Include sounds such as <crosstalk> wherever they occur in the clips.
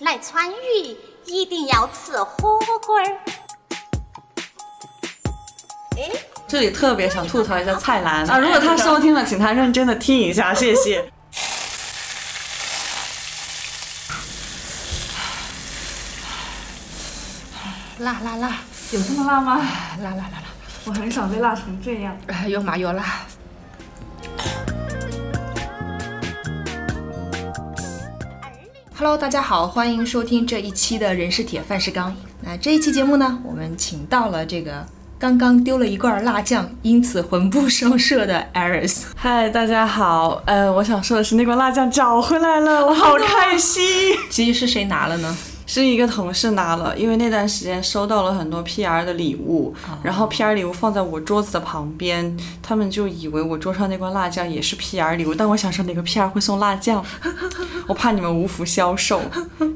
来川渝一定要吃火锅儿。哎，这里特别想吐槽一下蔡澜啊！如果他收听了，请他认真的听一下，谢谢。辣辣辣，有这么辣吗？辣辣辣辣，我很少被辣成这样。又麻又辣。Hello，大家好，欢迎收听这一期的人是铁，饭是钢。那这一期节目呢，我们请到了这个刚刚丢了一罐辣酱，因此魂不守舍的 Aris。嗨，大家好，呃，我想说的是那罐辣酱找回来了，我好开心。其实是谁拿了呢？是一个同事拿了，因为那段时间收到了很多 PR 的礼物，然后 PR 礼物放在我桌子的旁边，他们就以为我桌上那罐辣酱也是 PR 礼物。但我想说，哪个 PR 会送辣酱？<laughs> 我怕你们无福消受。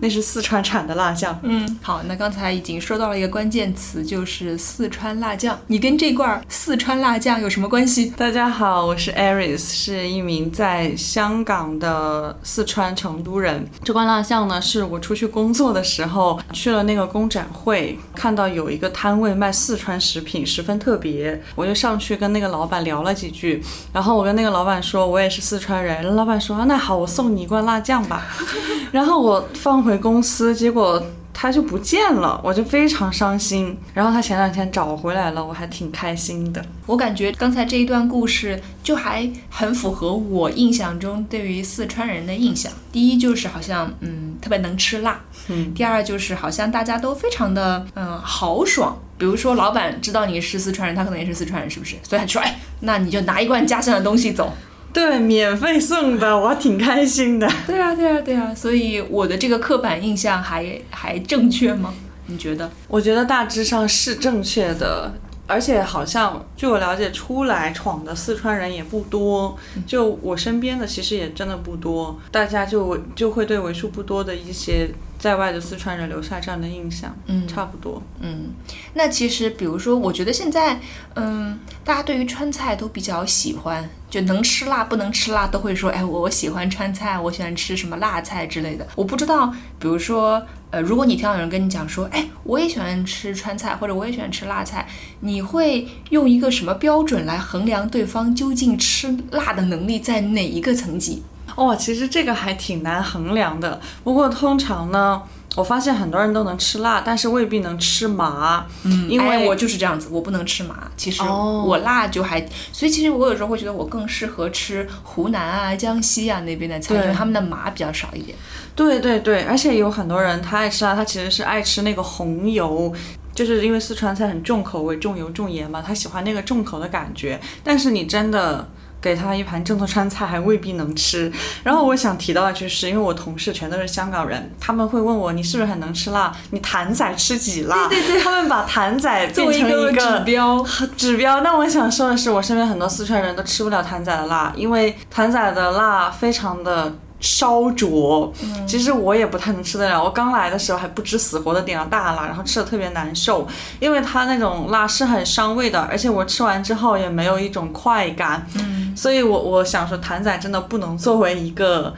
那是四川产的辣酱。嗯，好，那刚才已经说到了一个关键词，就是四川辣酱。你跟这罐四川辣酱有什么关系？大家好，我是 Aris，是一名在香港的四川成都人。这罐辣酱呢，是我出去工作的。的时候去了那个公展会，看到有一个摊位卖四川食品，十分特别，我就上去跟那个老板聊了几句。然后我跟那个老板说，我也是四川人。老板说，那好，我送你一罐辣酱吧。<laughs> 然后我放回公司，结果。他就不见了，我就非常伤心。然后他前两天找回来了，我还挺开心的。我感觉刚才这一段故事就还很符合我印象中对于四川人的印象。第一就是好像嗯特别能吃辣，嗯。第二就是好像大家都非常的嗯豪爽。比如说老板知道你是四川人，他可能也是四川人，是不是？所以他说哎，那你就拿一罐家乡的东西走。对，免费送的，我挺开心的。对啊，对啊，对啊，所以我的这个刻板印象还还正确吗？你觉得？我觉得大致上是正确的，而且好像据我了解，出来闯的四川人也不多。就我身边的，其实也真的不多，大家就就会对为数不多的一些。在外的四川人留下这样的印象，嗯，差不多，嗯。那其实，比如说，我觉得现在，嗯，大家对于川菜都比较喜欢，就能吃辣不能吃辣都会说，哎，我我喜欢川菜，我喜欢吃什么辣菜之类的。我不知道，比如说，呃，如果你听到有人跟你讲说，哎，我也喜欢吃川菜，或者我也喜欢吃辣菜，你会用一个什么标准来衡量对方究竟吃辣的能力在哪一个层级？哦，其实这个还挺难衡量的。不过通常呢，我发现很多人都能吃辣，但是未必能吃麻。嗯，因为我就是这样子，我不能吃麻。其实我辣就还，所以其实我有时候会觉得我更适合吃湖南啊、江西啊那边的菜，因为他们的麻比较少一点。对对对，而且有很多人他爱吃辣，他其实是爱吃那个红油，就是因为四川菜很重口味、重油重盐嘛，他喜欢那个重口的感觉。但是你真的。给他一盘正宗川菜还未必能吃。然后我想提到的就是，因为我同事全都是香港人，他们会问我你是不是很能吃辣？你谭仔吃几辣？对对对，他们把谭仔变成一个指标。指标。那我想说的是，我身边很多四川人都吃不了谭仔的辣，因为谭仔的辣非常的。烧灼，其实我也不太能吃得了。我刚来的时候还不知死活的点了大辣，然后吃的特别难受，因为它那种辣是很伤胃的，而且我吃完之后也没有一种快感。嗯，所以我我想说，谭仔真的不能作为一个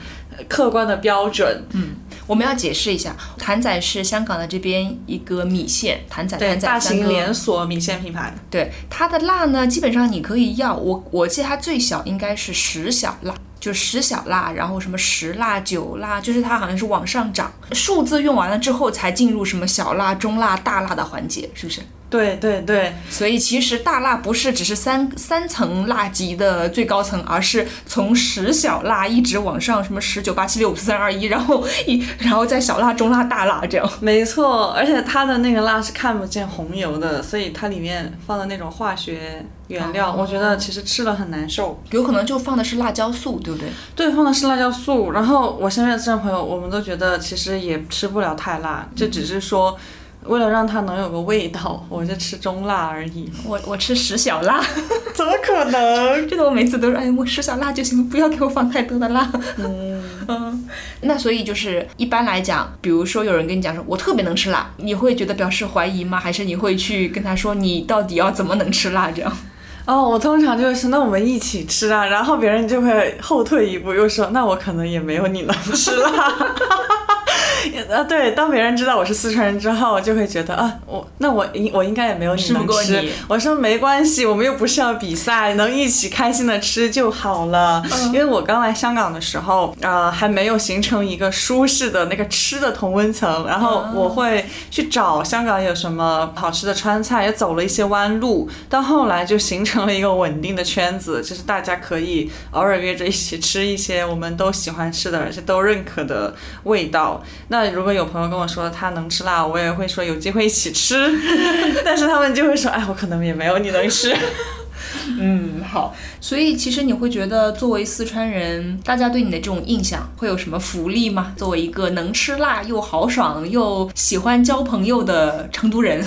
客观的标准。嗯，我们要解释一下，谭仔是香港的这边一个米线，谭仔对大型连锁米线品牌。对它的辣呢，基本上你可以要我我记得它最小应该是十小辣。就十小辣，然后什么十辣、九辣，就是它好像是往上涨，数字用完了之后才进入什么小辣、中辣、大辣的环节，是不是？对对对，所以其实大辣不是只是三三层辣级的最高层，而是从十小辣一直往上，什么十九八七六五四三二一，然后一然后再小辣、中辣、大辣这样。没错，而且它的那个辣是看不见红油的，所以它里面放的那种化学原料，我觉得其实吃了很难受。有可能就放的是辣椒素，对不对？对，放的是辣椒素。然后我身边的四川朋友，我们都觉得其实也吃不了太辣，就只是说。为了让它能有个味道，<laughs> 我就吃中辣而已。我我吃十小辣，<laughs> 怎么可能？这个我每次都是，哎，我十小辣就行，不要给我放太多的辣。嗯 <laughs> 嗯。那所以就是一般来讲，比如说有人跟你讲说，我特别能吃辣，你会觉得表示怀疑吗？还是你会去跟他说，你到底要怎么能吃辣这样？哦，我通常就是那我们一起吃啊，然后别人就会后退一步，又说那我可能也没有你能吃辣。<laughs> 呃，对，当别人知道我是四川人之后，就会觉得啊，我那我应我应该也没有你能吃。我说没关系，我们又不是要比赛，能一起开心的吃就好了。因为我刚来香港的时候，呃，还没有形成一个舒适的那个吃的同温层，然后我会去找香港有什么好吃的川菜，也走了一些弯路，到后来就形成了一个稳定的圈子，就是大家可以偶尔约着一起吃一些我们都喜欢吃的，而且都认可的味道。那如果有朋友跟我说他能吃辣，我也会说有机会一起吃，<laughs> 但是他们就会说，哎，我可能也没有你能吃。嗯，好。所以其实你会觉得，作为四川人，大家对你的这种印象会有什么福利吗？作为一个能吃辣又豪爽又喜欢交朋友的成都人，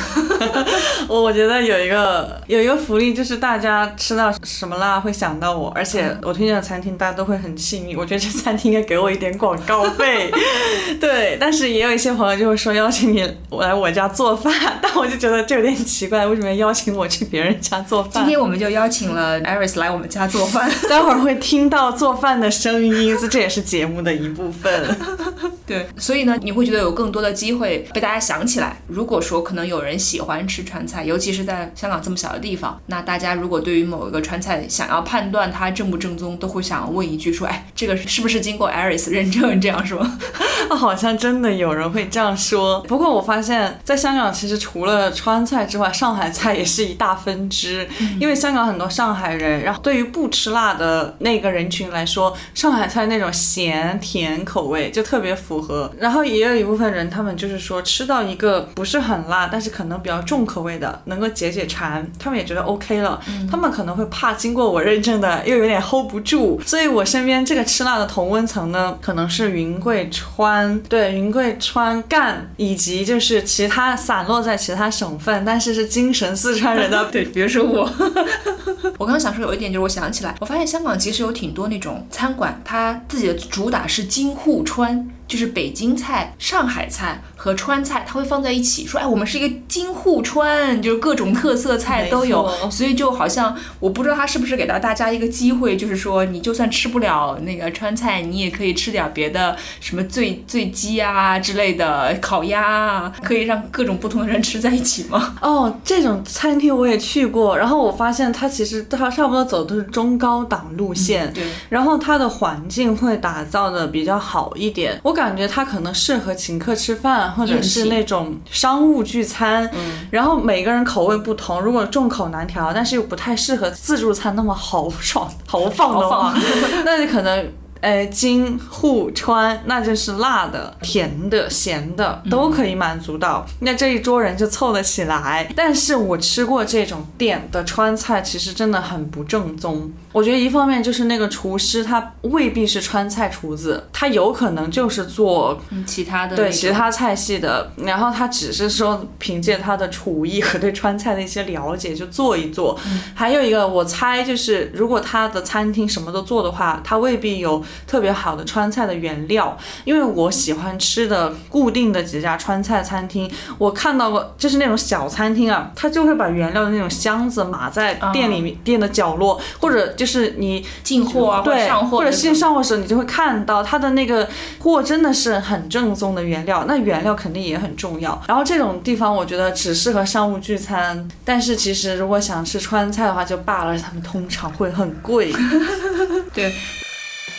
<laughs> 我我觉得有一个有一个福利，就是大家吃到什么辣会想到我，而且我推荐的餐厅大家都会很幸运。我觉得这餐厅应该给我一点广告费，<laughs> <laughs> 对。但是也有一些朋友就会说邀请你来我家做饭，但我就觉得这有点奇怪，为什么要邀请我去别人家做饭？今天我们就邀请了 Iris 来我们家做饭。<laughs> 待会儿会听到做饭的声音，这这也是节目的一部分。<laughs> 对，所以呢，你会觉得有更多的机会被大家想起来。如果说可能有人喜欢吃川菜，尤其是在香港这么小的地方，那大家如果对于某一个川菜想要判断它正不正宗，都会想问一句说，哎，这个是不是经过 Iris 认证？这样是吗？<laughs> 好像真的有人会这样说。不过我发现，在香港其实除了川菜之外，上海菜也是一大分支。因为香港很多上海人，然后对于不吃辣的那个人群来说，上海菜那种咸甜口味就特别符合。然后也有一部分人，他们就是说吃到一个不是很辣，但是可能比较重口味的，能够解解馋，他们也觉得 OK 了。他们可能会怕经过我认证的又有点 hold 不住，所以我身边这个吃辣的同温层呢，可能是云贵川，对，云贵川赣，以及就是其他散落在其他省份，但是是精神四川人的，<laughs> 对，比如说我。<laughs> <laughs> <laughs> 我刚刚想说有一点，就是我想起来，我发现香港其实有挺多那种餐馆，它自己的主打是京沪川，就是北京菜、上海菜和川菜，它会放在一起，说，哎，我们是一个京沪川，就是各种特色菜都有，所以就好像我不知道他是不是给到大家一个机会，就是说你就算吃不了那个川菜，你也可以吃点别的，什么醉醉鸡啊之类的，烤鸭啊，可以让各种不同的人吃在一起吗？<laughs> 哦，这种餐厅我也去过，然后我发现它其实它差不多走的都是中高档路线，对。然后它的环境会打造的比较好一点，我感觉它可能适合请客吃饭，或者是那种商务聚餐，嗯然后每个人口味不同，如果众口难调，但是又不太适合自助餐那么豪爽豪放的话，<laughs> 那你可能。呃，京沪川那就是辣的、甜的、咸的都可以满足到，那这一桌人就凑得起来。但是我吃过这种店的川菜，其实真的很不正宗。我觉得一方面就是那个厨师他未必是川菜厨子，他有可能就是做嗯，其他的对其他菜系的，然后他只是说凭借他的厨艺和对川菜的一些了解就做一做。还有一个我猜就是，如果他的餐厅什么都做的话，他未必有特别好的川菜的原料。因为我喜欢吃的固定的几家川菜餐厅，我看到过就是那种小餐厅啊，他就会把原料的那种箱子码在店里面、店的角落，或者就是你进货啊，对，上货或者线上货的时候，你就会看到它的那个货真的是很正宗的原料，那原料肯定也很重要。然后这种地方我觉得只适合商务聚餐，但是其实如果想吃川菜的话就罢了，他们通常会很贵。<laughs> <laughs> 对，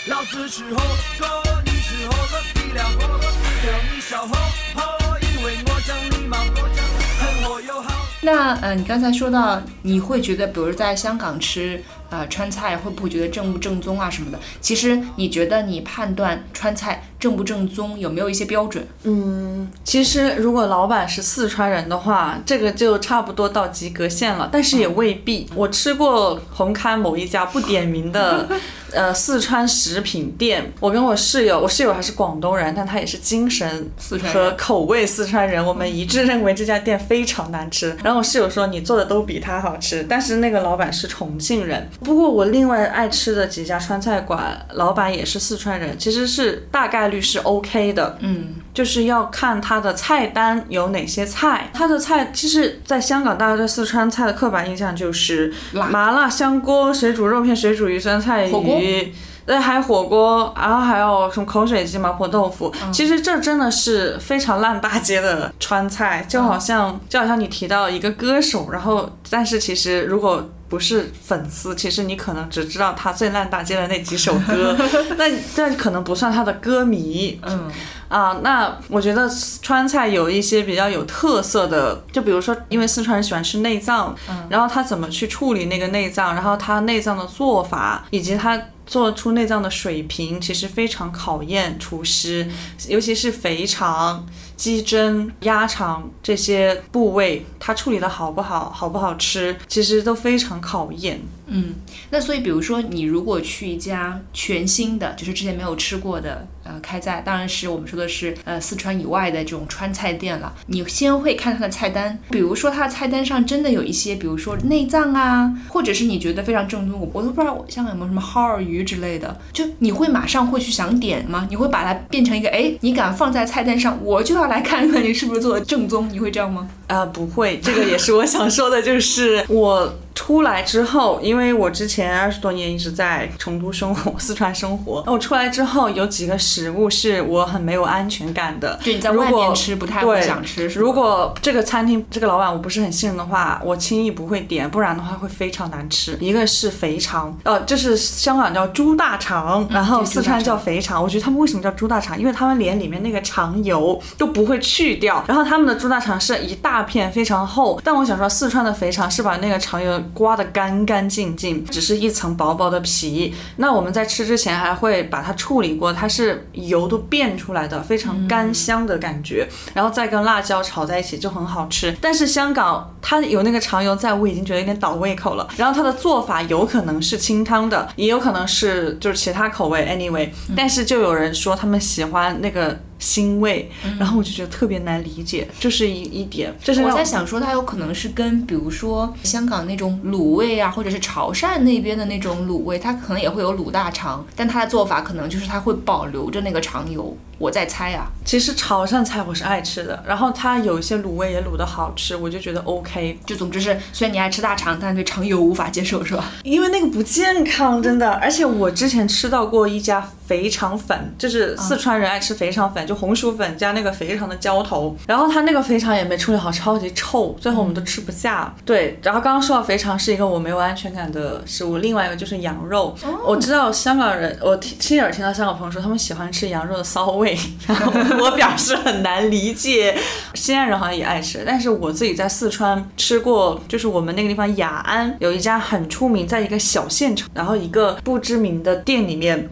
老子是猴哥，你是猴哥，体谅猴哥，对你小猴猴，因为我讲礼貌，我讲很我友好。那呃，你刚才说到你会觉得，比如在香港吃呃川菜，会不会觉得正不正宗啊什么的？其实你觉得你判断川菜正不正宗有没有一些标准？嗯其实如果老板是四川人的话，这个就差不多到及格线了，但是也未必。我吃过红磡某一家不点名的。<laughs> 呃，四川食品店，我跟我室友，我室友还是广东人，但他也是精神四川人和口味四川人，我们一致认为这家店非常难吃。然后我室友说你做的都比他好吃，但是那个老板是重庆人。不过我另外爱吃的几家川菜馆，老板也是四川人，其实是大概率是 OK 的。嗯，就是要看它的菜单有哪些菜。它的菜其实，在香港大家对四川菜的刻板印象就是麻辣香锅、水煮肉片、水煮鱼、酸菜鱼。对，还有火锅，然后还有什么口水鸡、麻婆豆腐。其实这真的是非常烂大街的川菜，就好像就好像你提到一个歌手，然后但是其实如果不是粉丝，其实你可能只知道他最烂大街的那几首歌，<laughs> 那这可能不算他的歌迷。嗯，啊，那我觉得川菜有一些比较有特色的，就比如说，因为四川人喜欢吃内脏，然后他怎么去处理那个内脏，然后他内脏的做法，以及他做出内脏的水平，其实非常考验厨师，尤其是肥肠、鸡胗、鸭肠这些部位，它处理的好不好，好不好吃，其实都非常考验。嗯，那所以比如说你如果去一家全新的，就是之前没有吃过的，呃，开在当然是我们说的是呃四川以外的这种川菜店了，你先会看它的菜单，比如说它的菜单上真的有一些，比如说内脏啊，或者是你觉得非常正宗，我我都不知道香港有没有什么耗儿鱼之类的，就你会马上会去想点吗？你会把它变成一个，哎，你敢放在菜单上，我就要来看看你是不是做的正宗，你会这样吗？啊、不会，这个也是我想说的，就是我出来之后，因为我之前二十多年一直在成都生活、<laughs> 四川生活，那我出来之后有几个食物是我很没有安全感的。就你在外面吃不太会对想吃，如果这个餐厅这个老板我不是很信任的话，我轻易不会点，不然的话会非常难吃。一个是肥肠，呃，就是香港叫猪大肠，然后四川叫肥肠。我觉得他们为什么叫猪大肠？因为他们连里面那个肠油都不会去掉，然后他们的猪大肠是一大片非常厚。但我想说，四川的肥肠是把那个肠油刮得干干净净，只是一层薄薄的皮。那我们在吃之前还会把它处理过，它是油都变出来的，非常干香的感觉，然后再跟辣椒炒在一起就很好吃。但是香港它有那个肠油在，我已经觉得有点倒胃口了。然后它的做法有可能是清汤的，也有可能是就是其他口味，anyway。但是就有人说他们喜欢那个。腥味，然后我就觉得特别难理解，这是一一点，这是让我在想说，它有可能是跟比如说香港那种卤味啊，或者是潮汕那边的那种卤味，它可能也会有卤大肠，但它的做法可能就是它会保留着那个肠油。我在猜啊，其实潮汕菜我是爱吃的，然后它有一些卤味也卤的好吃，我就觉得 OK。就总之是，虽然你爱吃大肠，但对肠油无法接受，是吧？因为那个不健康，真的。而且我之前吃到过一家肥肠粉，就是四川人爱吃肥肠粉，就红薯粉加那个肥肠的浇头。然后它那个肥肠也没处理好，超级臭，最后我们都吃不下。对，然后刚刚说到肥肠是一个我没有安全感的食物，另外一个就是羊肉。我知道香港人，我听亲耳听到香港朋友说他们喜欢吃羊肉的骚味，<laughs> 我表示很难理解。西安人好像也爱吃，但是我自己在四川吃过，就是我们那个地方雅安有一家很出名，在一个小县城，然后一个不知名的店里面。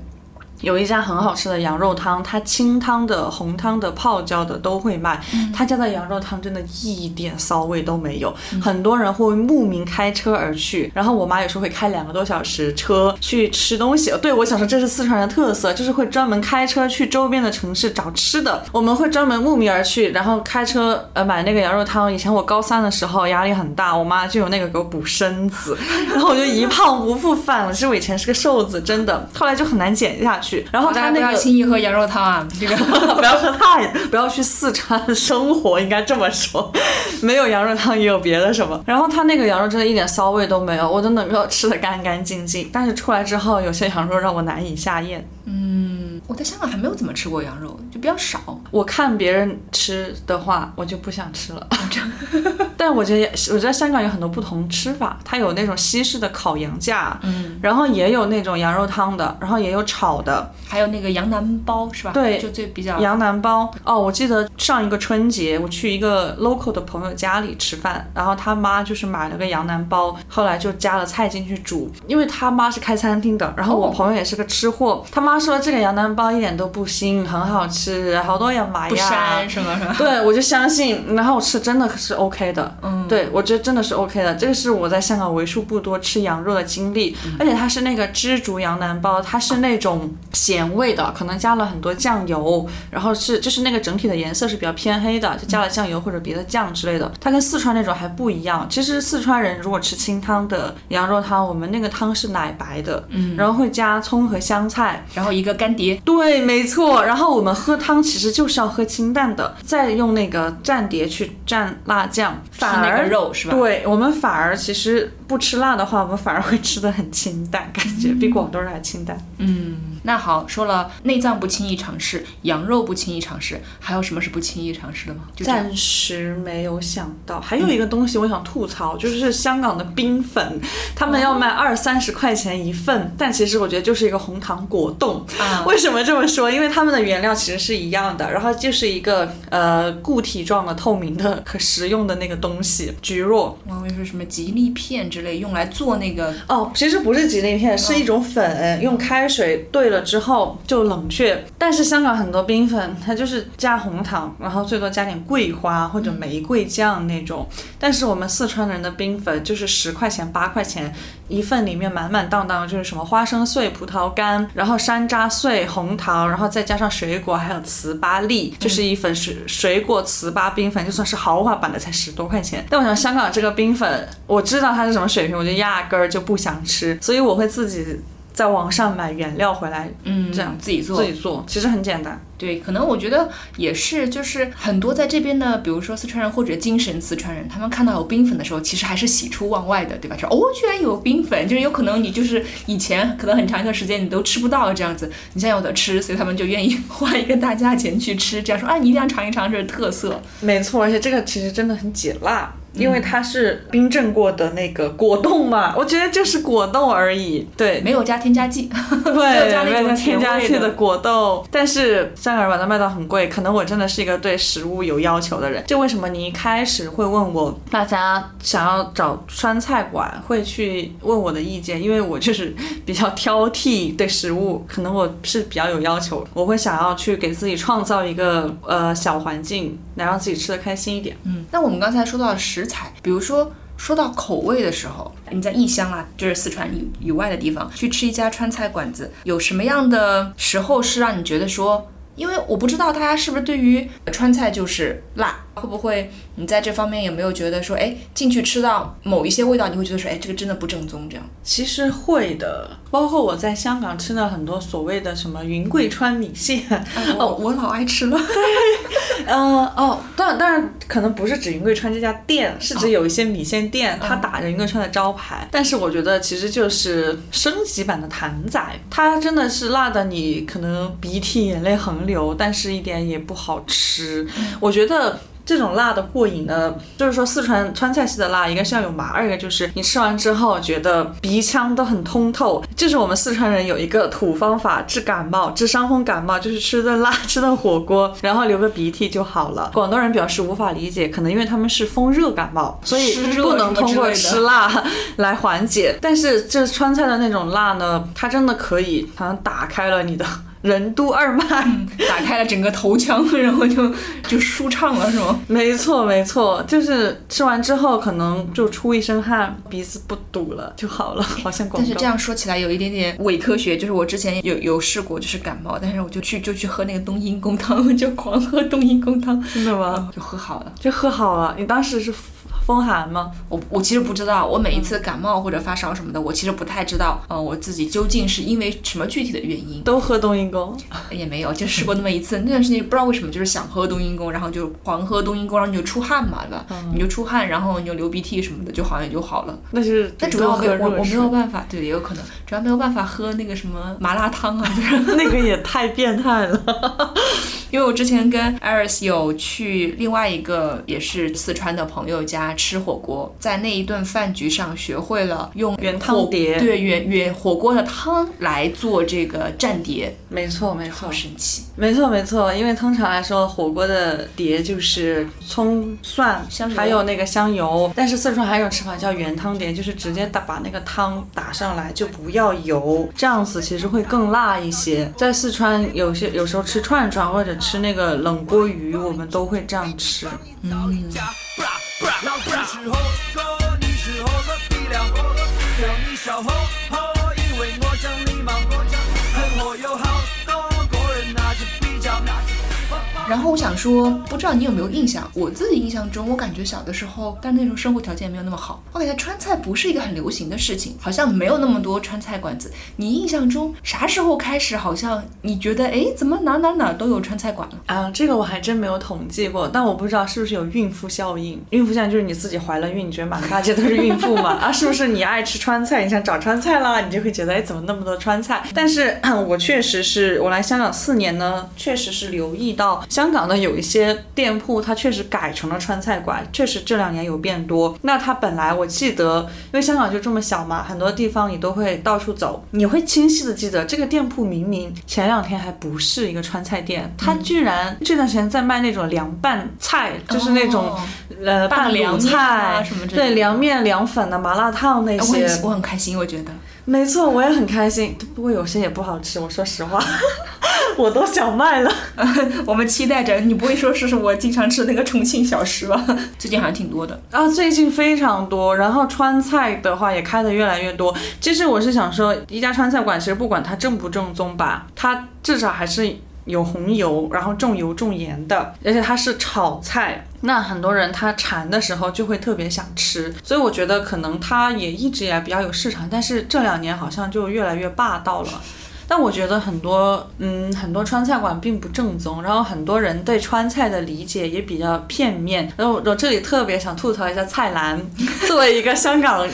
有一家很好吃的羊肉汤，它清汤的、红汤的、泡椒的都会卖。他家的羊肉汤真的一点骚味都没有，很多人会慕名开车而去。然后我妈有时候会开两个多小时车去吃东西。对我想说这是四川人的特色，就是会专门开车去周边的城市找吃的。我们会专门慕名而去，然后开车呃买那个羊肉汤。以前我高三的时候压力很大，我妈就有那个给我补身子，然后我就一胖不复返了。其实我以前是个瘦子，真的，后来就很难减下去。然后大家不要他那个轻易喝羊肉汤啊，这个 <laughs> 不要喝太，不要去四川生活，应该这么说。没有羊肉汤也有别的什么。然后它那个羊肉真的一点骚味都没有，我都能够吃的干干净净。但是出来之后，有些羊肉让我难以下咽。我在香港还没有怎么吃过羊肉，就比较少。我看别人吃的话，我就不想吃了。<laughs> 但我觉得，我觉得香港有很多不同吃法，它有那种西式的烤羊架，嗯，然后也有那种羊肉汤的，然后也有炒的，还有那个羊腩包是吧？对就最比较羊腩包哦，我记得上一个春节我去一个 local 的朋友家里吃饭，然后他妈就是买了个羊腩包，后来就加了菜进去煮，因为他妈是开餐厅的，然后我哦朋友也是个吃货，他妈说这个羊腩包一点都不腥，很好吃，好多人买不呀？对，我就相信，然后我吃真的是 OK 的，嗯，对我觉得真的是 OK 的，这个是我在香港为数不多吃羊肉的经历，而且它是那个知竹羊腩包，它是那种咸味的，可能加了很多酱油，然后是就是那个整体的颜色是比较偏黑的，就加了酱油或者别的酱之类的，它跟四川那种还不一样。其实四川人如果吃清汤的羊肉汤，我们那个汤是奶白的，嗯，然后会加葱和香菜，然后一个干碟，对，没错。然后我们喝汤其实就是要喝清淡的，再用那个蘸碟去蘸辣酱，反那而个肉是吧对我们反而其实不吃辣的话，我们反而会吃的很清淡，感觉比广东人还清淡。嗯那好，说了内脏不轻易尝试，羊肉不轻易尝试，还有什么是不轻易尝试的吗？就暂时没有想到，还有一个东西我想吐槽，就是香港的冰粉，他们要卖二三十块钱一份，但其实我觉得就是一个红糖果冻。啊为什么这么说？因为它们的原料其实是一样的，然后就是一个呃固体状的透明的可食用的那个东西，菊若。我以为是什么吉利片之类，用来做那个哦，其实不是吉利片，是一种粉，用开水兑了之后就冷却。但是香港很多冰粉，它就是加红糖，然后最多加点桂花或者玫瑰酱那种。但是我们四川人的冰粉就是十块钱、八块钱一份，里面满满当当就是什么花生碎、葡萄干，然后山楂碎、红糖，然后再加上水果，还有糍粑粒，就是一份水水果糍粑冰粉，就算是豪华版的才十多块钱。但我想香港这个冰粉，我知道它是什么水平，我就压根儿就不想吃，所以我会自己在网上买原料回来，嗯这样自己做自己做，其实很简单。对，可能我觉得也是，就是很多在这边的，比如说四川人或者精神四川人，他们看到有冰粉的时候，其实还是喜出望外的，对吧？说哦，居然有冰粉，就是有可能你就是以前可能很长一段时间你都吃不到这样子，你现在有的吃，所以他们就愿意花一个大价钱去吃，这样说啊，你一定要尝一尝这是特色。没错，而且这个其实真的很解辣。因为它是冰镇过的那个果冻嘛，<laughs> 我觉得就是果冻而已。对，没有加添加剂，<laughs> 没有对，加那种添加剂的果冻，但是香港人把它卖到很贵，可能我真的是一个对食物有要求的人。就为什么你一开始会问我，大家想要找川菜馆会去问我的意见，因为我就是比较挑剔对食物，可能我是比较有要求，我会想要去给自己创造一个呃小环境，来让自己吃的开心一点。嗯，那我们刚才说到的食材，比如说说到口味的时候，你在异乡啊，就是四川以以外的地方去吃一家川菜馆子，有什么样的时候是让你觉得说？因为我不知道大家是不是对于川菜就是辣，会不会你在这方面有没有觉得说，哎，进去吃到某一些味道，你会觉得说，哎，这个真的不正宗这样？其实会的，包括我在香港吃了很多所谓的什么云贵川米线，哦，我老爱吃了。<laughs> 呃哦，当然当然可能不是指云贵川这家店，是指有一些米线店，它打着云贵川的招牌，但是我觉得其实就是升级版的坛仔，它真的是辣的你可能鼻涕眼泪横流，但是一点也不好吃。我觉得。这种辣的过瘾呢，就是说四川川菜系的辣，一个是要有麻，二一个就是你吃完之后觉得鼻腔都很通透。就是我们四川人有一个土方法治感冒、治伤风感冒，就是吃顿辣，<laughs> 吃顿火锅，然后流个鼻涕就好了。广东人表示无法理解，可能因为他们是风热感冒，所以不能通过吃辣 <laughs> 来缓解。但是这川菜的那种辣呢，它真的可以好像打开了你的任督二脉。打开了整个头腔，<laughs> 然后就就舒畅了，是吗？没错，没错，就是吃完之后可能就出一身汗，鼻子不堵了就好了，好像。但是这样说起来有一点点伪科学，就是我之前有有试过，就是感冒，但是我就去就去喝那个冬阴功汤，<laughs> 就狂喝冬阴功汤，真的吗？就喝好了。就喝好了。你当时是风寒吗？我我其实不知道，我每一次感冒或者发烧什么的，我其实不太知道，呃，我自己究竟是因为什么具体的原因，都喝冬阴功？也没有，就试过那么一次。那段时间不知道为什么就是想喝冬阴功，然后就狂喝冬阴功，然后你就出汗嘛，对吧？你就出汗，然后你就流鼻涕什么的，就好像也就好了。那就是但主要没有我我没有办法，对，也有可能，主要没有办法喝那个什么麻辣汤啊，就是。<laughs> 那个也太变态了。<laughs> 因为我之前跟 Iris 有去另外一个也是四川的朋友家吃火锅，在那一顿饭局上学会了用原汤碟对原原火锅的汤来做这个蘸碟，没错，没错好，神奇。没错，没错。因为通常来说，火锅的碟就是葱、蒜香油还有那个香油。但是四川还有一种吃法叫原汤碟，就是直接打把那个汤打上来，就不要油，这样子其实会更辣一些。在四川有些有时候吃串串或者吃那个冷锅鱼，我们都会这样吃。老子然后我想说，不知道你有没有印象？我自己印象中，我感觉小的时候，但那时候生活条件没有那么好，我感觉川菜不是一个很流行的事情，好像没有那么多川菜馆子。你印象中啥时候开始，好像你觉得，哎，怎么哪哪哪都有川菜馆了？啊，这个我还真没有统计过，但我不知道是不是有孕妇效应。孕妇效应就是你自己怀了孕，你觉得满大街都是孕妇嘛？<laughs> 啊，是不是你爱吃川菜，你想找川菜啦，你就会觉得，哎，怎么那么多川菜？但是我确实是我来香港四年呢，确实是留意到香港的有一些店铺，它确实改成了川菜馆，确实这两年有变多。那它本来我记得，因为香港就这么小嘛，很多地方你都会到处走，你会清晰的记得这个店铺明明前两天还不是一个川菜店，它居然这段时间在卖那种凉拌菜，就是那种、哦呃拌凉菜啊什么之类的对凉面、凉粉的麻辣烫那些。很我很开心，我觉得。没错，我也很开心。不过有些也不好吃，我说实话，<laughs> 我都想卖了。<laughs> 我们期待着，你不会说是我经常吃那个重庆小吃吧？<laughs> 最近好像挺多的。啊，最近非常多，然后川菜的话也开的越来越多。其实我是想说，一家川菜馆其实不管它正不正宗吧，它至少还是有红油，然后重油重盐的，而且它是炒菜。那很多人他馋的时候就会特别想吃，所以我觉得可能它也一直以来比较有市场，但是这两年好像就越来越霸道了。但我觉得很多，嗯，很多川菜馆并不正宗，然后很多人对川菜的理解也比较片面。然后我这里特别想吐槽一下蔡澜，作为一个香港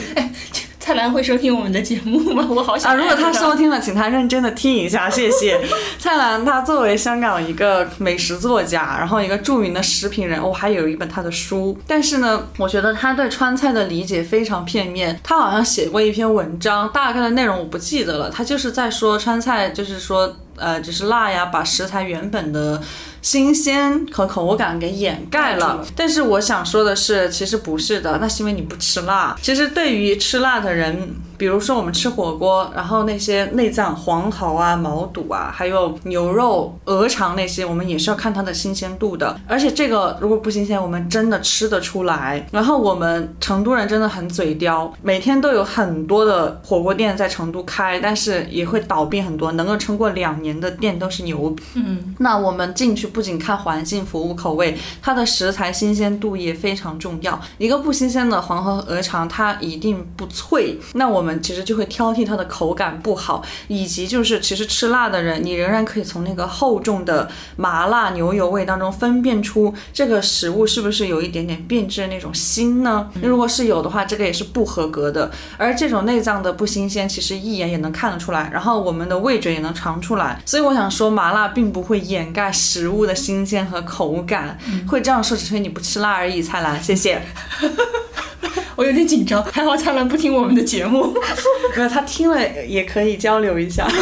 蔡澜会收听我们的节目吗？<laughs> 我好想啊，如果他收听了，请他认真的听一下，<laughs> 谢谢。蔡澜他作为香港一个美食作家，然后一个著名的食品人，我、还有一本他的书。但是呢，我觉得他对川菜的理解非常片面。他好像写过一篇文章，大概的内容我不记得了。他就是在说川菜，就是说呃，只是辣呀，把食材原本的新鲜和口感给掩盖了了。但是我想说的是，其实不是的，那是因为你不吃辣。其实对于吃辣的人，比如说我们吃火锅，然后那些内脏、黄喉啊、毛肚啊，还有牛肉、鹅肠那些，我们也是要看它的新鲜度的。而且这个如果不新鲜，我们真的吃得出来。然后我们成都人真的很嘴刁，每天都有很多的火锅店在成都开，但是也会倒闭很多，能够撑过两年的店都是牛逼。嗯，那我们进去不仅看环境、服务、口味，它的食材新鲜度也非常重要。一个不新鲜的黄喉鹅肠，它一定不脆。那我们其实就会挑剔它的口感不好，以及就是其实吃辣的人，你仍然可以从那个厚重的麻辣牛油味当中分辨出这个食物是不是有一点点变质的那种腥呢？那如果是有的话，这个也是不合格的。而这种内脏的不新鲜，其实一眼也能看得出来，然后我们的味觉也能尝出来。所以我想说，麻辣并不会掩盖食物的新鲜和口感，会这样说只是你不吃辣而已。蔡澜，谢谢。<laughs> 我有点紧张，还好蔡澜不听我们的节目。<laughs> 没有，他听了也可以交流一下。<laughs>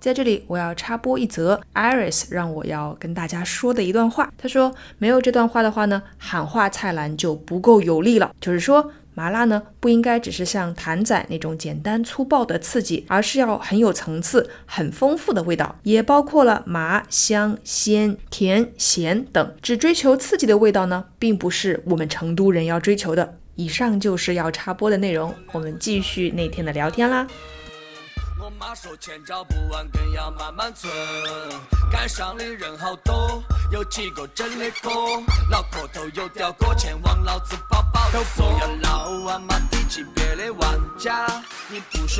在这里，我要插播一则 Iris 让我要跟大家说的一段话。他说，没有这段话的话呢，喊话菜篮就不够有力了。就是说，麻辣呢不应该只是像谭仔那种简单粗暴的刺激，而是要很有层次、很丰富的味道，也包括了麻、香、鲜、甜、咸等。只追求刺激的味道呢，并不是我们成都人要追求的。以上就是要插播的内容，我们继续那天的聊天啦。我妈说钱找不完，更要慢慢存。街上的人好多，有几个真的哥，脑壳头有掉过，钱往老子包包头。所有老玩马级别的玩家，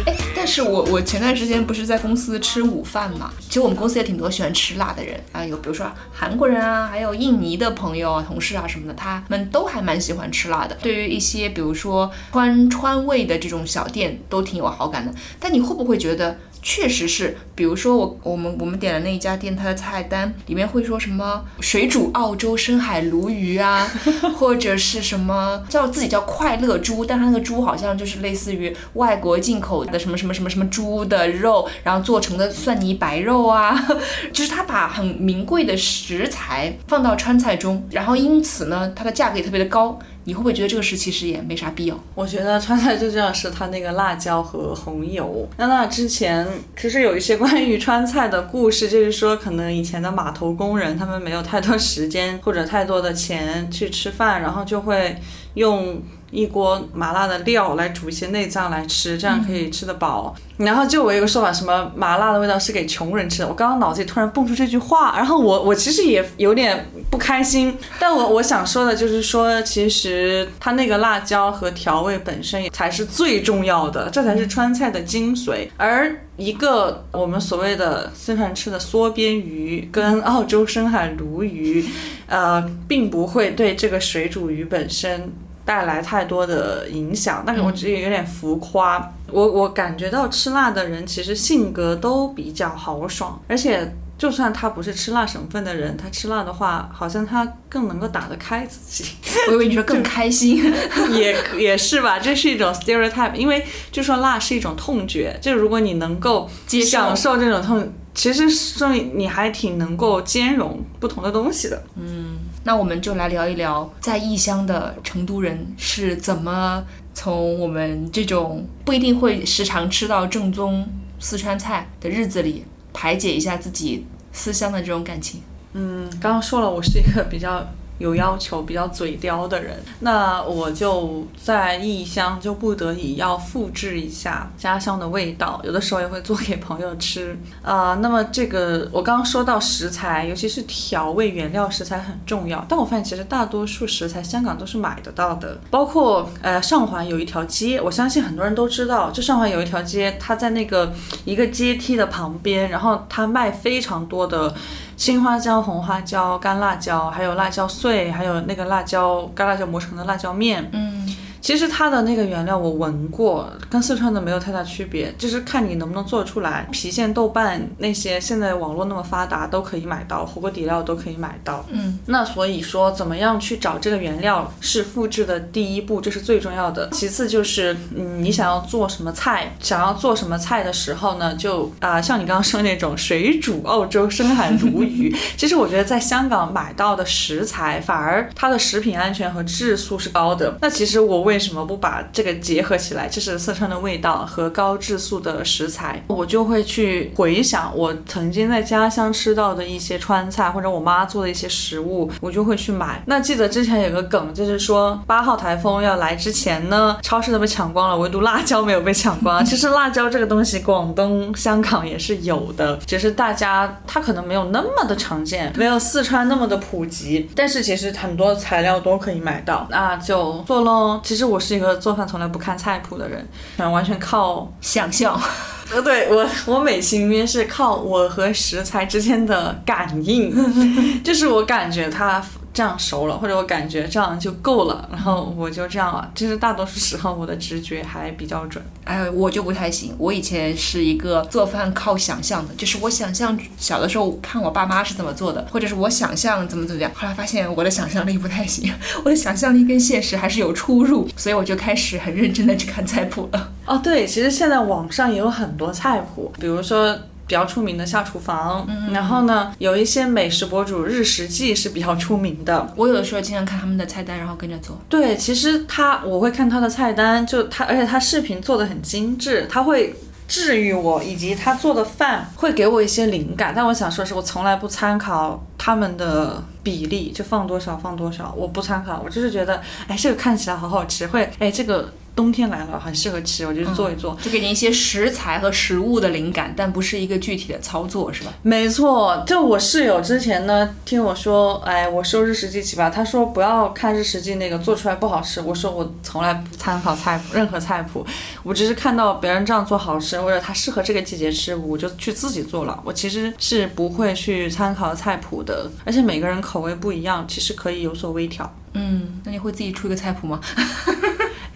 哎，但是我我前段时间不是在公司吃午饭嘛？其实我们公司也挺多喜欢吃辣的人啊，有比如说韩国人啊，还有印尼的朋友啊、同事啊什么的，他们都还蛮喜欢吃辣的。对于一些比如说川川味的这种小店，都挺有好感的。但你会不会觉得？确实是，比如说我我们我们点的那一家店，它的菜单里面会说什么水煮澳洲深海鲈鱼啊，<laughs> 或者是什么叫自己叫快乐猪，但它那个猪好像就是类似于外国进口的什么什么什么什么猪的肉，然后做成的蒜泥白肉啊，<laughs> 就是它把很名贵的食材放到川菜中，然后因此呢，它的价格也特别的高。你会不会觉得这个事其实也没啥必要？我觉得川菜最重要是它那个辣椒和红油。那那之前其实有一些关于川菜的故事，就是说可能以前的码头工人他们没有太多时间或者太多的钱去吃饭，然后就会用一锅麻辣的料来煮一些内脏来吃，这样可以吃得饱。然后就我有一个说法，什么麻辣的味道是给穷人吃的。我刚刚脑子里突然蹦出这句话，然后我我其实也有点不开心，但我我想说的就是说，其实它那个辣椒和调味本身才是最重要的，这才是川菜的精髓。而一个我们所谓的四川吃的梭边鱼跟澳洲深海鲈鱼，呃，并不会对这个水煮鱼本身。带来太多的影响，但是我觉得有点浮夸。我我感觉到吃辣的人其实性格都比较豪爽，而且就算他不是吃辣省份的人，他吃辣的话，好像他更能够打得开自己。我以为你说 <laughs> 更开心，<laughs> 也也是吧，这是一种 stereotype，因为就说辣是一种痛觉，就如果你能够享受这种痛，其实说明你还挺能够兼容不同的东西的。嗯。那我们就来聊一聊，在异乡的成都人是怎么从我们这种不一定会时常吃到正宗四川菜的日子里，排解一下自己思乡的这种感情。嗯，刚刚说了，我是一个比较。有要求、比较嘴刁的人，那我就在异乡就不得已要复制一下家乡的味道，有的时候也会做给朋友吃。啊，那么这个我刚刚说到食材，尤其是调味原料食材很重要，但我发现其实大多数食材香港都是买得到的，包括呃上环有一条街，我相信很多人都知道，这上环有一条街，它在那个一个阶梯的旁边，然后它卖非常多的。青花椒、红花椒、干辣椒，还有辣椒碎，还有那个辣椒干辣椒磨成的辣椒面。嗯。其实它的那个原料我闻过，跟四川的没有太大区别，就是看你能不能做出来。郫县豆瓣那些现在网络那么发达，都可以买到，火锅底料都可以买到。嗯，那所以说怎么样去找这个原料是复制的第一步，这是最重要的。其次就是，嗯，你想要做什么菜，想要做什么菜的时候呢，就啊，像你刚刚说那种水煮澳洲深海鲈鱼，<laughs> 其实我觉得在香港买到的食材，反而它的食品安全和质素是高的。那其实我。为为什么不把这个结合起来？这是四川的味道和高质素的食材，我就会去回想我曾经在家乡吃到的一些川菜，或者我妈做的一些食物，我就会去买。那记得之前有个梗，就是说八号台风要来之前呢，超市都被抢光了，唯独辣椒没有被抢光。<laughs> 其实辣椒这个东西，广东、香港也是有的，只是大家它可能没有那么的常见，没有四川那么的普及。但是其实很多材料都可以买到，那就做喽。其实。其实我是一个做饭从来不看菜谱的人，完全靠想象。<laughs> 呃，对我，<laughs> 我美其名曰是靠我和食材之间的感应，<laughs> 就是我感觉它。这样熟了，或者我感觉这样就够了，然后我就这样了。其实大多数时候我的直觉还比较准。哎，我就不太行。我以前是一个做饭靠想象的，就是我想象小的时候看我爸妈是怎么做的，或者是我想象怎么怎么样。后来发现我的想象力不太行，我的想象力跟现实还是有出入，所以我就开始很认真的去看菜谱了。哦，对，其实现在网上也有很多菜谱，比如说。比较出名的下厨房，然后呢，有一些美食博主日食记是比较出名的。我有的时候经常看他们的菜单，然后跟着做。对，其实他我会看他的菜单，就他，而且他视频做的很精致，他会治愈我，以及他做的饭会给我一些灵感。但我想说的，是我从来不参考他们的比例，就放多少放多少，我不参考。我就是觉得，哎，这个看起来好好吃，会，哎，这个。冬天来了，很适合吃，我就做一做，就给你一些食材和食物的灵感，但不是一个具体的操作，是吧？没错，就我室友之前呢，听我说，哎，我收日食记起吧，他说不要看日食记那个做出来不好吃，我说我从来不参考菜谱，任何菜谱，我只是看到别人这样做好吃，或者他适合这个季节吃，我就去自己做了，我其实是不会去参考菜谱的，而且每个人口味不一样，其实可以有所微调。嗯，那你会自己出一个菜谱吗？<laughs>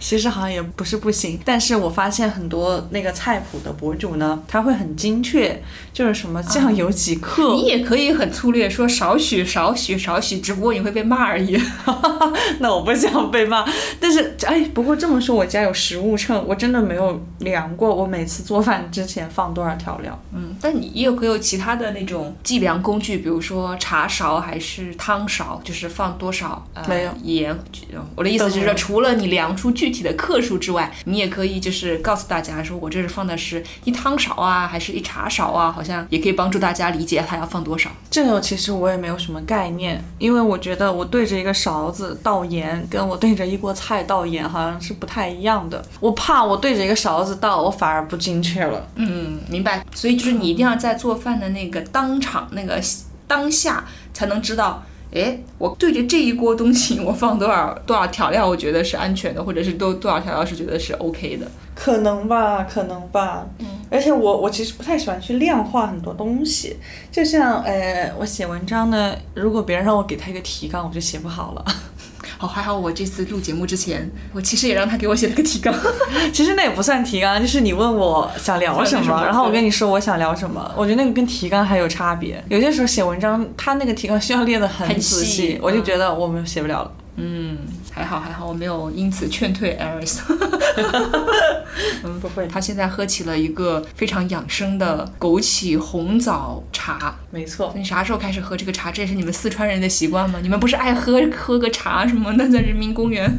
其实好像也不是不行，但是我发现很多那个菜谱的博主呢，他会很精确，就是什么酱油几克，<laughs> 你也可以很粗略说少许少许少许，只不过你会被骂而已。那我不想被骂，但是哎，不过这么说，我家有食物秤，我真的没有量过我每次做饭之前放多少调料。嗯，但你也有可有其他的那种计量工具，比如说茶勺还是汤勺，就是放多少？没有盐。我的意思就是，除了你量出具。体的克数之外，你也可以就是告诉大家说，我这是放的是一汤勺啊，还是一茶勺啊，好像也可以帮助大家理解它要放多少。这个其实我也没有什么概念，因为我觉得我对着一个勺子倒盐，跟我对着一锅菜倒盐好像是不太一样的。我怕我对着一个勺子倒，我反而不精确了。嗯，明白。所以就是你一定要在做饭的那个当场那个当下才能知道。哎，我对着这一锅东西，我放多少多少调料，我觉得是安全的，或者是多多少调料是觉得是 OK 的。可能吧，可能吧。嗯。而且我我其实不太喜欢去量化很多东西，就像呃，我写文章呢，如果别人让我给他一个提纲，我就写不好了。好，还好我这次录节目之前，我其实也让他给我写了个提纲。<laughs> 其实那也不算提纲，就是你问我想聊什么，然后我跟你说我想聊什么。我觉得那个跟提纲还有差别。有些时候写文章，他那个提纲需要列的很仔细，我就觉得我们写不了了。嗯，还好还好，我没有因此劝退艾瑞斯。<laughs> 嗯，不会。他现在喝起了一个非常养生的枸杞红枣茶。没错。你啥时候开始喝这个茶？这也是你们四川人的习惯吗？你们不是爱喝喝个茶什么的，在人民公园？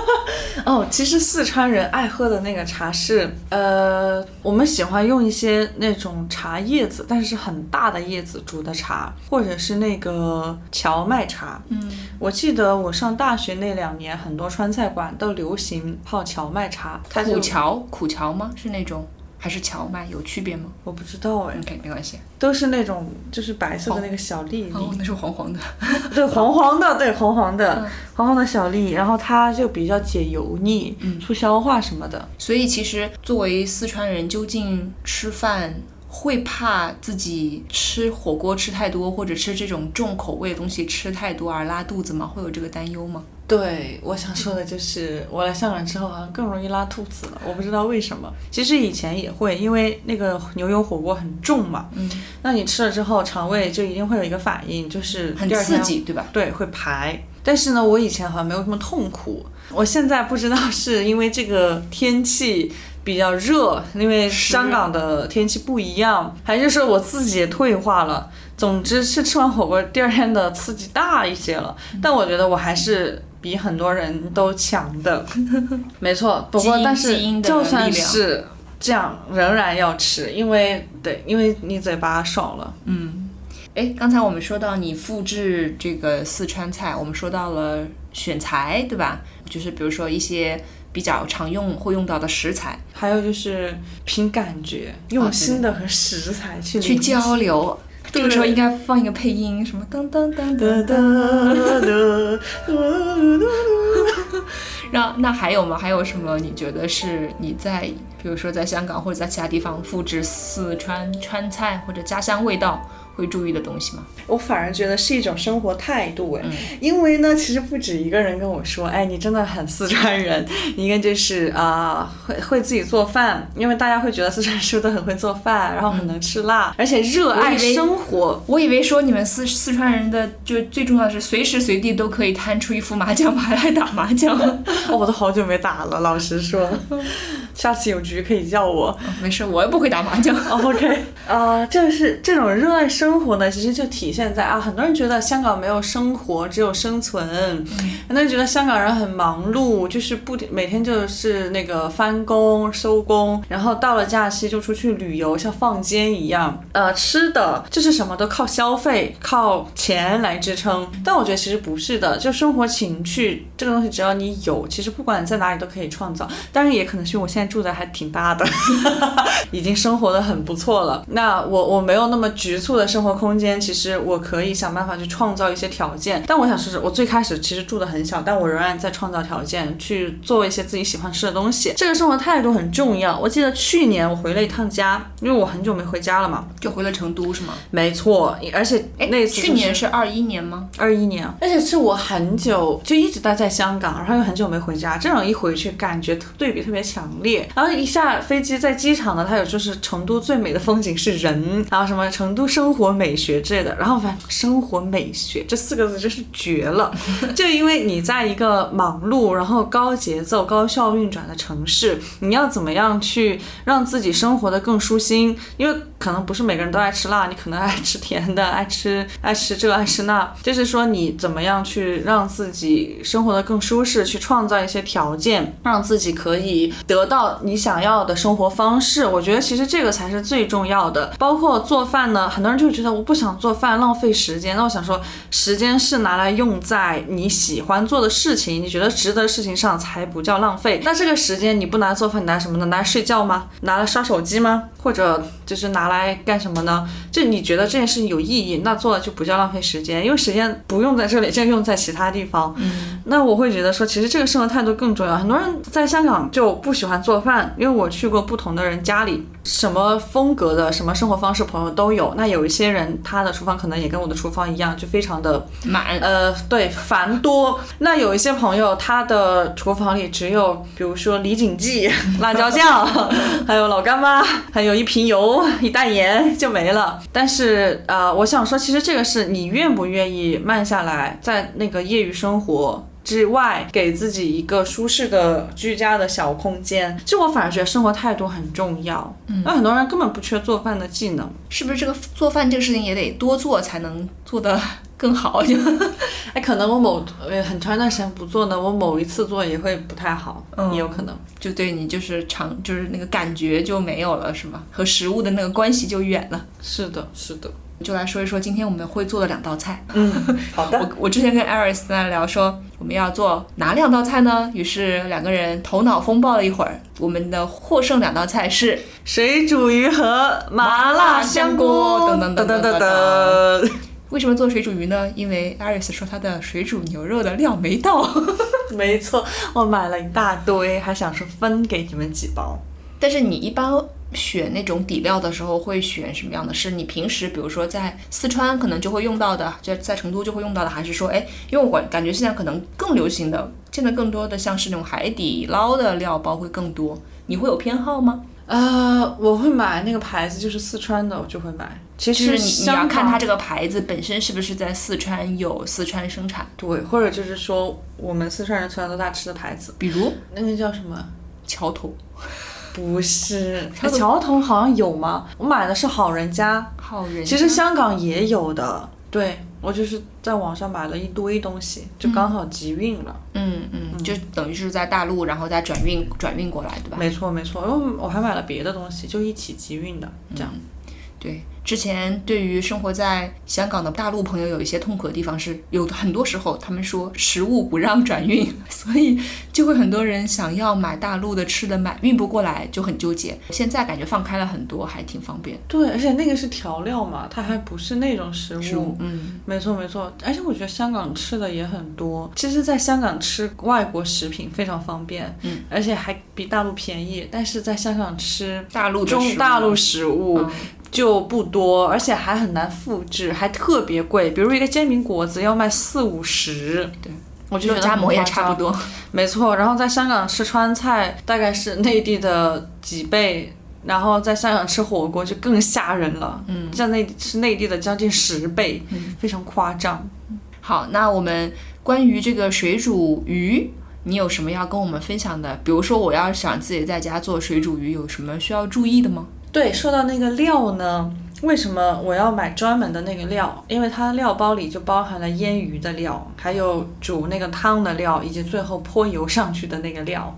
<laughs> 哦，其实四川人爱喝的那个茶是，呃，我们喜欢用一些那种茶叶子，但是很大的叶子煮的茶，或者是那个荞麦茶。嗯，我记得我上。大学那两年，很多川菜馆都流行泡荞麦茶。苦荞，苦荞吗？是那种还是荞麦？有区别吗？我不知道哎。OK，没关系。都是那种就是白色的那个小粒粒。哦，那是黄黄的。对，黄黄的，对，黄黄的，黄黄的小粒，然后它就比较解油腻，嗯，促消化什么的。所以其实作为四川人，究竟吃饭。会怕自己吃火锅吃太多，或者吃这种重口味的东西吃太多而拉肚子吗？会有这个担忧吗？对，我想说的就是，我来香港之后好像更容易拉肚子了，我不知道为什么。其实以前也会，因为那个牛油火锅很重嘛，嗯，那你吃了之后，肠胃就一定会有一个反应，就是很刺激，对吧？对，会排。但是呢，我以前好像没有这么痛苦，我现在不知道是因为这个天气。比较热，因为香港的天气不一样，还是说我自己也退化了。总之是吃完火锅第二天的刺激大一些了，但我觉得我还是比很多人都强的。<laughs> 没错，不过但是就算是这样，仍然要吃，因为对，因为你嘴巴少了。嗯，哎，刚才我们说到你复制这个四川菜，我们说到了选材，对吧？就是比如说一些。比较常用会用到的食材，还有就是凭感觉，用心的和食材去去交流。这个时候应该放一个配音，什么噔噔噔噔噔。<laughs> 然后那还有吗？还有什么？你觉得是你在，比如说在香港或者在其他地方复制四川川菜或者家乡味道？会注意的东西吗？我反而觉得是一种生活态度哎，因为呢，其实不止一个人跟我说，哎，你真的很四川人，你 <laughs> 应该就是啊，会会自己做饭，因为大家会觉得四川人是不是都很会做饭，然后很能吃辣，而且热爱生活。我以为说你们四四川人的就最重要的是随时随地都可以摊出一副麻将牌来打麻将。<laughs> 哦，我都好久没打了，老实说，下次有局可以叫我。没事，我又不会打麻将。OK，啊，就 <laughs> 是这种热爱生。活呢，其实就体现在啊，很多人觉得香港没有生活，只有生存。很多人觉得香港人很忙碌，就是不停每天就是那个翻工收工，然后到了假期就出去旅游，像放监一样。呃，吃的就是什么都靠消费、靠钱来支撑。但我觉得其实不是的，就生活情趣这个东西，只要你有，其实不管在哪里都可以创造。当然，也可能是我现在住的还挺大的，<laughs> 已经生活的很不错了。那我我没有那么局促的生。活空间其实我可以想办法去创造一些条件，但我想试试，我最开始其实住的很小，但我仍然在创造条件去做一些自己喜欢吃的东西。这个生活态度很重要。我记得去年我回了一趟家，因为我很久没回家了嘛，就回了成都是吗？没错，而且那次去年是二一年吗？二一年，而且是我很久就一直待在香港，然后又很久没回家，这种一回去感觉对比特别强烈。然后一下飞机在机场呢，它有就是成都最美的风景是人，然后什么成都生活美学之类的，然后反正生活美学这四个字真是绝了，<laughs> 就因为你在一个忙碌然后高节奏高效运转的城市，你要怎么样去让自己生活的更舒心？因为可能不是每个人都爱吃辣，你可能爱吃甜的，爱吃 <laughs> 爱吃这爱吃那，就是说你怎么样去让自己生活的更舒适，去创造一些条件，让自己可以得到你想想要的生活方式。我觉得其实这个才是最重要的。包括做饭呢，很多人就觉得我不想做饭，浪费时间。那我想说，时间是拿来用在你喜欢做的事情，你觉得值得的事情上才不叫浪费。那这个时间你不拿来做饭，你拿什么呢？拿来睡觉吗？拿来刷手机吗？或者就是拿来干什么呢？就你觉得这件事情有意义，那做了就不叫浪费时间，因为时间不用在这里，就用在其他地方。嗯，那我会觉得说，其实这个生活态度更重要。很多人在香港就不喜欢做饭，因为我去过不同的人家里，什么风格的、什么生活方式朋友都有。那有一些人他的厨房可能也跟我的厨房一样，就非常的满。呃，对，繁多。那有一些朋友他的厨房里只有，比如说李锦记、辣椒酱，还有老干妈，还有一瓶油、一袋盐就没了。但是呃，我想说，其实这个是你愿不愿意慢下来，在那个业余生活。之外，给自己一个舒适的居家的小空间，就我反而觉得生活态度很重要。嗯，那很多人根本不缺做饭的技能，是不是？这个做饭这个事情也得多做才能做得更好？<laughs> 就，哎，可能我某呃很长一段时间不做呢，我某一次做也会不太好，嗯也有可能。就对你就是长就是那个感觉就没有了，是吗？和食物的那个关系就远了。是的，是的。就来说一说今天我们会做的两道菜。嗯，好的。<laughs> 我我之前跟艾瑞斯在聊说我们要做哪两道菜呢？于是两个人头脑风暴了一会儿，我们的获胜两道菜是水煮鱼和麻辣香锅，噔噔噔噔噔噔。为什么做水煮鱼呢？因为艾瑞斯说他的水煮牛肉的料没到。<laughs> 没错，我买了一大堆，还想说分给你们几包。但是你一般选那种底料的时候会选什么样的？是你平时比如说在四川可能就会用到的，就在成都就会用到的，还是说，哎，因为我感觉现在可能更流行的，现在更多的像是那种海底捞的料包会更多，你会有偏好吗？呃，我会买那个牌子，就是四川的，我就会买。其实你你要看它这个牌子本身是不是在四川有四川生产，对，或者就是说我们四川人从小到大吃的牌子，比如那个叫什么？桥头、不是，桥头桥头好像有吗？我买的是好人家，好人家。其实香港也有的。对我就是在网上买了一堆东西，就刚好集运了。嗯嗯，就等于是在大陆，然后再转运转运过来，对吧？没错没错，因为我还买了别的东西，就一起集运的，这样。对，之前对于生活在香港的大陆朋友有一些痛苦的地方是，有很多时候他们说食物不让转运，<laughs> 所以就会很多人想要买大陆的吃的买运不过来，就很纠结。现在感觉放开了很多，还挺方便。对，而且那个是调料嘛，它还不是那种食物。食物，嗯，没错没错，而且我觉得香港吃的也很多。其实，在香港吃外国食品非常方便，嗯，而且还比大陆便宜。但是在香港吃大陆中大陆食物嗯就不多，而且还很难复制，还特别贵。比如一个煎饼果子要卖四五十，对，我就觉得很肉夹馍也差不多。<laughs> 没错，然后在香港吃川菜大概是内地的几倍，然后在香港吃火锅就更吓人了，嗯，在内是内地的将近十倍，嗯非常夸张。好，那我们关于这个水煮鱼，你有什么要跟我们分享的？比如说，我要想自己在家做水煮鱼，有什么需要注意的吗？对，说到那个料呢，为什么我要买专门的那个料？因为它料包里就包含了腌鱼的料，还有煮那个汤的料，以及最后泼油上去的那个料。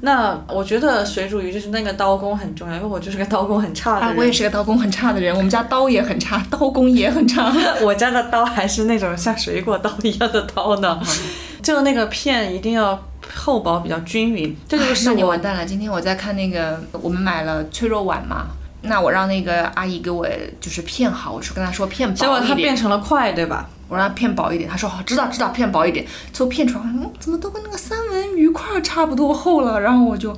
那我觉得水煮鱼就是那个刀工很重要，因为我就是个刀工很差的人。啊，我也是个刀工很差的人，我们家刀也很差，刀工也很差。<laughs> 我家的刀还是那种像水果刀一样的刀呢，就那个片一定要厚薄比较均匀。这就是那你我完蛋了！今天我在看那个，我们买了脆肉碗嘛，那我让那个阿姨给我就是片好，我是跟她说片结果薄一点，它变成了块，对吧？我让她片薄一点，她说好，知道知道，片薄一点。最后片出来，嗯，怎么都跟那个三文鱼块儿差不多厚了？然后我就，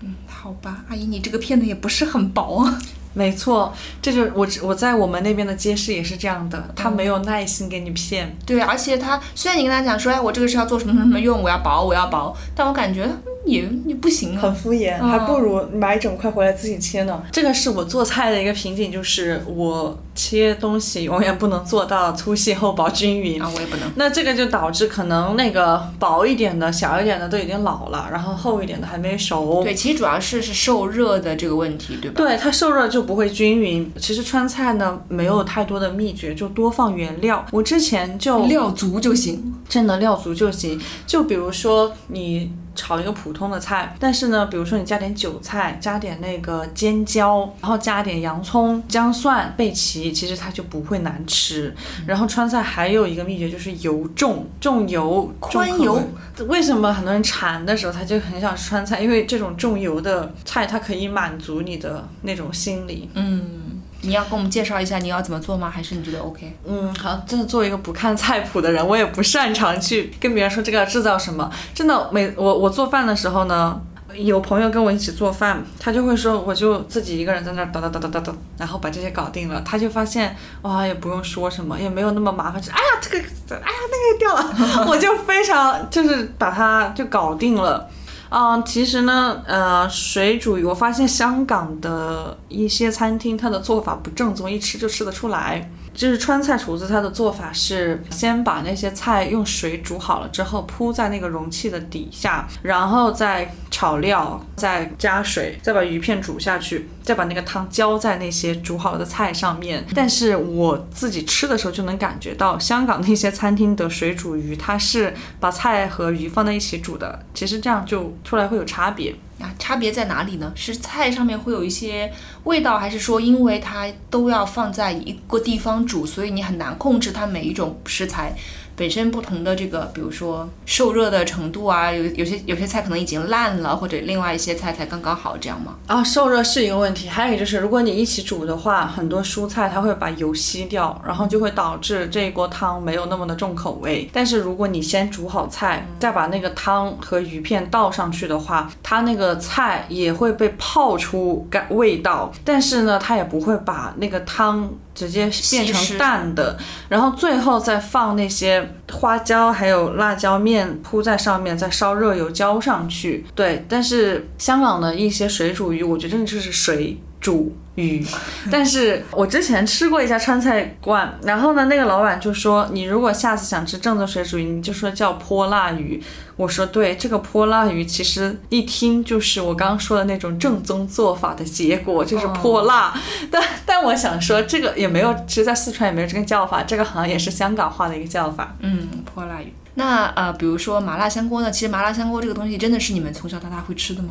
嗯，好吧，阿姨你这个片的也不是很薄啊。没错，这就是我我在我们那边的街市也是这样的，他没有耐心给你骗。对，而且他虽然你跟他讲说，哎，我这个是要做什么什么用，我要薄，我要薄，但我感觉嗯也也不行啊。很敷衍，还不如买一整块回来自己切呢。这个是我做菜的一个瓶颈，就是我切东西永远不能做到粗细厚薄均匀啊，我也不能。那这个就导致可能那个薄一点的、小一点的都已经老了，然后厚一点的还没熟。对，其实主要是是受热的这个问题，对吧？对，它受热就不会均匀。其实川菜呢，没有太多的秘诀，就多放原料。我之前就料足就行，真的料足就行。就比如说你。炒一个普通的菜，但是呢，比如说你加点韭菜，加点那个尖椒，然后加点洋葱、姜蒜、备齐，其实它就不会难吃。然后川菜还有一个秘诀就是油重，重油、宽油。为什么很多人馋的时候他就很想吃川菜？因为这种重油的菜，它可以满足你的那种心理。嗯。你要给我们介绍一下你要怎么做吗？还是你觉得 OK？嗯，好，真的作为一个不看菜谱的人，我也不擅长去跟别人说这个要制造什么。真的，每我我做饭的时候呢，有朋友跟我一起做饭，他就会说，我就自己一个人在那儿哒哒哒哒哒哒，然后把这些搞定了，他就发现哇，也不用说什么，也没有那么麻烦，就哎呀这个，哎呀那个掉了，我就非常就是把它就搞定了。嗯，其实呢，呃，水煮鱼，我发现香港的一些餐厅它的做法不正宗，一吃就吃得出来。就是川菜厨子他的做法是先把那些菜用水煮好了之后铺在那个容器的底下，然后再炒料，再加水，再把鱼片煮下去，再把那个汤浇在那些煮好了的菜上面。但是我自己吃的时候就能感觉到，香港那些餐厅的水煮鱼，它是把菜和鱼放在一起煮的，其实这样就出来会有差别。差别在哪里呢？是菜上面会有一些味道，还是说因为它都要放在一个地方煮，所以你很难控制它每一种食材？本身不同的这个，比如说受热的程度啊，有有些有些菜可能已经烂了，或者另外一些菜才刚刚好，这样吗？啊，受热是一个问题，还有就是，如果你一起煮的话，很多蔬菜它会把油吸掉，然后就会导致这一锅汤没有那么的重口味。但是如果你先煮好菜，再把那个汤和鱼片倒上去的话，它那个菜也会被泡出感味道，但是呢，它也不会把那个汤。直接变成淡的，然后最后再放那些花椒还有辣椒面铺在上面，再烧热油浇上去。对，但是香港的一些水煮鱼，我觉得就是水煮。鱼，但是我之前吃过一家川菜馆，然后呢，那个老板就说，你如果下次想吃正宗水煮鱼，你就说叫泼辣鱼。我说对，这个泼辣鱼其实一听就是我刚刚说的那种正宗做法的结果，<laughs> 就是泼辣。但但我想说，这个也没有，其实在四川也没有这个叫法，这个好像也是香港话的一个叫法。嗯，泼辣鱼。那呃，比如说麻辣香锅呢？其实麻辣香锅这个东西真的是你们从小到大会吃的吗？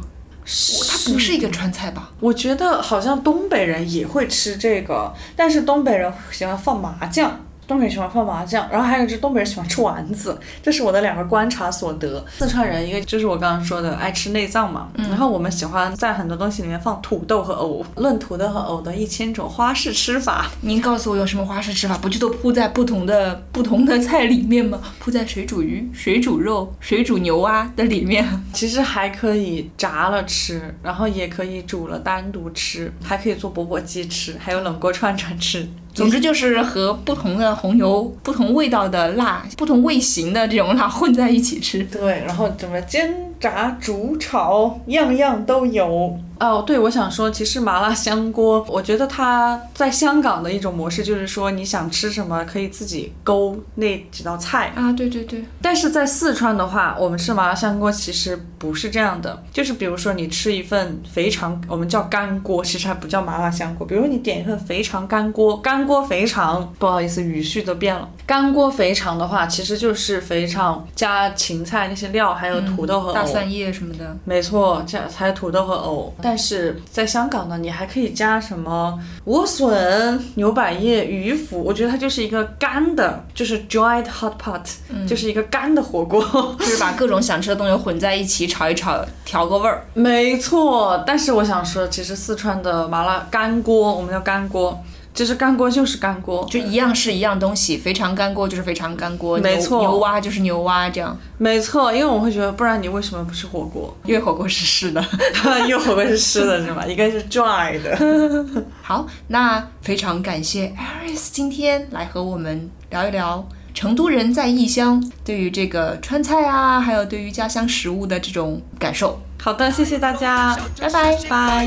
它不是一个川菜吧？我觉得好像东北人也会吃这个，但是东北人喜欢放麻酱。东北人喜欢放麻酱，然后还有就是东北人喜欢吃丸子，这是我的两个观察所得。四川人一个就是我刚刚说的爱吃内脏嘛，然后我们喜欢在很多东西里面放土豆和藕。论土豆和藕的一千种花式吃法，您告诉我有什么花式吃法？不就都铺在不同的不同的菜里面吗？<laughs> 铺在水煮鱼、水煮肉、水煮牛蛙的里面。其实还可以炸了吃，然后也可以煮了单独吃，还可以做钵钵鸡吃，还有冷锅串串吃。总之就是和不同的红油、不同味道的辣、不同味型的这种辣混在一起吃。对，然后怎么煎、炸、煮、炒，样样都有。哦，对，我想说，其实麻辣香锅，我觉得它在香港的一种模式，就是说你想吃什么可以自己勾那几道菜啊，对对对。但是在四川的话，我们吃麻辣香锅其实不是这样的，就是比如说你吃一份肥肠，我们叫干锅，其实还不叫麻辣香锅。比如你点一份肥肠干锅，干锅肥肠，不好意思，语序都变了。干锅肥肠的话，其实就是肥肠加芹菜那些料，还有土豆和大蒜叶什么的。没错，加还有土豆和藕。但是在香港呢，你还可以加什么莴笋、牛百叶、鱼腐，我觉得它就是一个干的，就是 dried hot pot，就是一个干的火锅，<laughs> 就是把各种想吃的东西混在一起炒一炒，调个味儿。没错，但是我想说，其实四川的麻辣干锅，我们叫干锅。其实干锅就是干锅，就一样是一样东西。肥肠干锅就是肥肠干锅，没错。牛蛙就是牛蛙，这样。没错，因为我会觉得，不然你为什么不吃火锅？因为火锅是湿的，<laughs> 因为火锅是湿的，是吧？<laughs> 应该是 dry 的。好，那非常感谢 Aris 今天来和我们聊一聊。成都人在异乡对于这个川菜啊，还有对于家乡食物的这种感受。好的，谢谢大家，拜拜拜。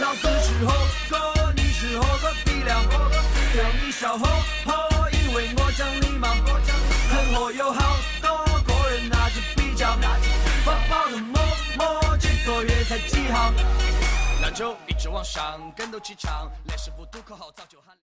老子是火锅，你是火锅底料，对你笑呵呵，因为我讲礼貌。很火有好多个人拿去比较，发包的馍馍几个月才几号。篮球一直往上，跟斗气场，连师傅早就喊。